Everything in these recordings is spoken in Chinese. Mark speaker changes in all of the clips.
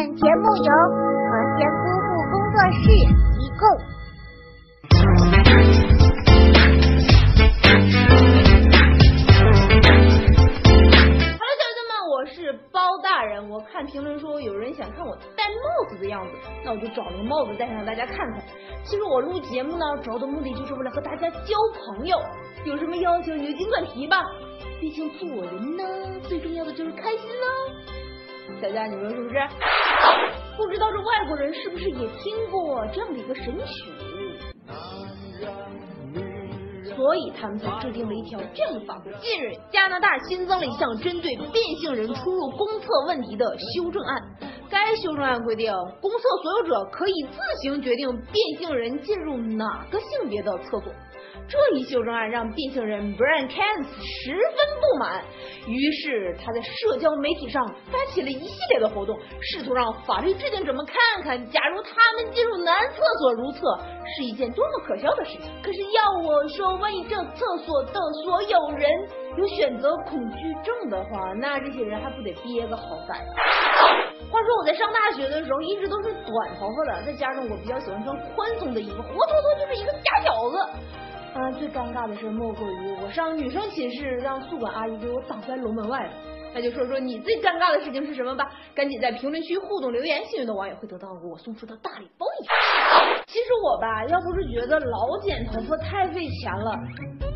Speaker 1: 本节目由和仙姑父工作室提供。
Speaker 2: 哈喽，小友们，我是包大人。我看评论说有人想看我戴帽子的样子，那我就找了个帽子戴上让大家看看。其实我录节目呢，主要的目的就是为了和大家交朋友。有什么要求你就尽管提吧，毕竟做人呢，最重要的就是开心呢。大家你说是不是？不知道这外国人是不是也听过这样的一个神曲？所以他们才制定了一条这样的法规。近日，加拿大新增了一项针对变性人出入公厕问题的修正案。该修正案规定，公厕所有者可以自行决定变性人进入哪个性别的厕所。这一修正案让变性人 Brian Kans 十分不满，于是他在社交媒体上发起了一系列的活动，试图让法律制定者们看看，假如他们进入男厕所如厕是一件多么可笑的事情。可是要我说，万一这厕所的所有人有选择恐惧症的话，那这些人还不得憋个好歹？话说我在上大学的时候一直都是短头发的，再加上我比较喜欢穿宽松的衣服，活脱脱就是一个假小子。啊，最尴尬的事莫过于我上女生寝室，让宿管阿姨给我挡在楼门外了。那就说说你最尴尬的事情是什么吧，赶紧在评论区互动留言，幸运的网友会得到我送出的大礼包一份。其实我吧，要不是觉得老剪头发太费钱了，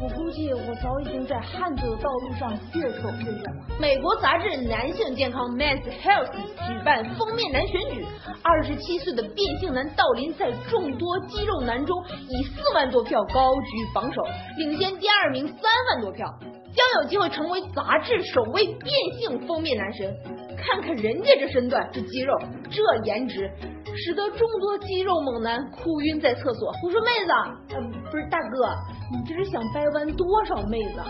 Speaker 2: 我估计我早已经在汉字的道路上越走越远了。美国杂志《男性健康》（Men's Health） 举办封面男选举，二十七岁的变性男道林在众多肌肉男中以四万多票高居榜首，领先第二名三万多票。将有机会成为杂志首位变性封面男神。看看人家这身段、这肌肉、这颜值，使得众多肌肉猛男哭晕在厕所。我说妹子，呃，不是大哥，你这是想掰弯多少妹子？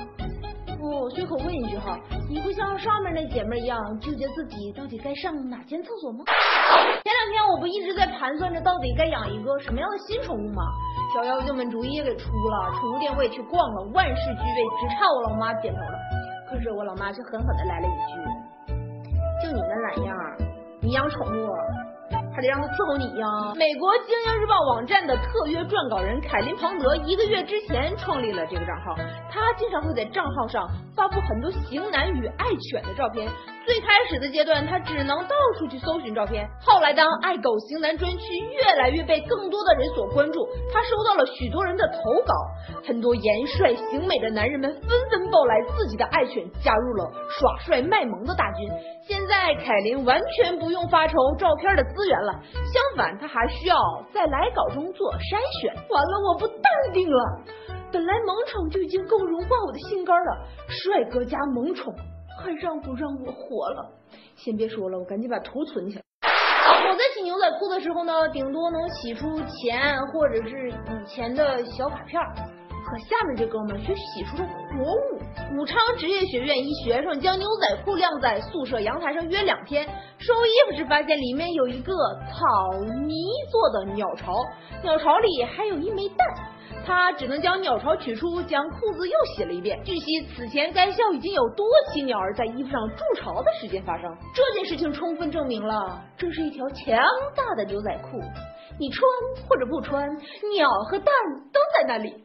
Speaker 2: 我随口问一句哈，你会像上面那姐妹一样纠结自己到底该上哪间厕所吗？前两天我不一直在盘算着到底该养一个什么样的新宠物吗？小妖精们主意也给出了，宠物店我也去逛了，万事俱备，只差我老妈点头了。可是我老妈却狠狠的来了一句：“就你那懒样，你养宠物还得让他伺候你呀。”美国《精英日报》网站的特约撰稿人凯林·庞德一个月之前创立了这个账号，他经常会在账号上发布很多型男与爱犬的照片。最开始的阶段，他只能到处去搜寻照片。后来，当爱狗型男专区越来越被更多的人所关注，他收到了许多人的投稿，很多颜帅型美的男人们纷纷报来自己的爱犬，加入了耍帅卖萌的大军。现在，凯琳完全不用发愁照片的资源了，相反，他还需要在来稿中做筛选。完了，我不淡定了。本来萌宠就已经够融化我的心肝了，帅哥加萌宠。还让不让我活了？先别说了，我赶紧把图存起来。我在洗牛仔裤的时候呢，顶多能洗出钱或者是以前的小卡片可下面这哥们却洗出了活物。武昌职业学院一学生将牛仔裤晾在宿舍阳台上约两天，收衣服时发现里面有一个草泥做的鸟巢，鸟巢里还有一枚蛋。他只能将鸟巢取出，将裤子又洗了一遍。据悉，此前该校已经有多起鸟儿在衣服上筑巢的事件发生。这件事情充分证明了，这是一条强大的牛仔裤。你穿或者不穿，鸟和蛋都在那里。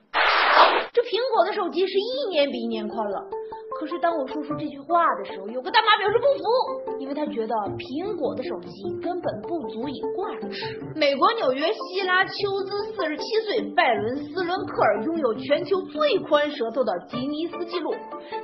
Speaker 2: 这苹果的手机是一年比一年宽了。可是当我说出这句话的时候，有个大妈表示不服，因为她觉得苹果的手机根本不足以挂齿。美国纽约希拉丘兹四十七岁，拜伦斯伦克尔拥有全球最宽舌头的吉尼斯纪录，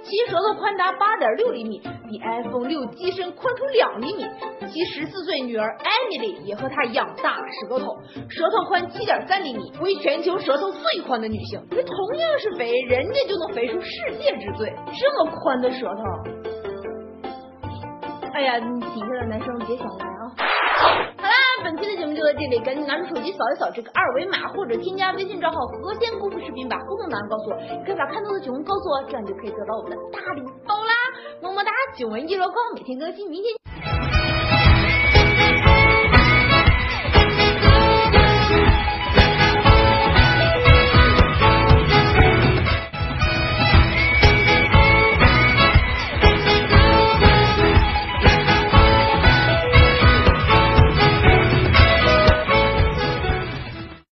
Speaker 2: 其舌头宽达八点六厘米，比 iPhone 六机身宽出两厘米。其十四岁女儿艾米丽也和她一样大舌头，舌头宽七点三厘米，为全球舌头最宽的女性。这同样是肥，人家就能肥出世界之最，这么宽的舌头。哎呀，你底下的男生别想歪啊！好啦，本期的节目就到这里，赶紧拿出手机扫一扫这个二维码，或者添加微信账号“和仙姑夫视频”，把互动答案告诉我，也可以把看到的节目告诉我，这样就可以得到我们的大礼包啦！么么哒，九文一箩筐，每天更新，明天。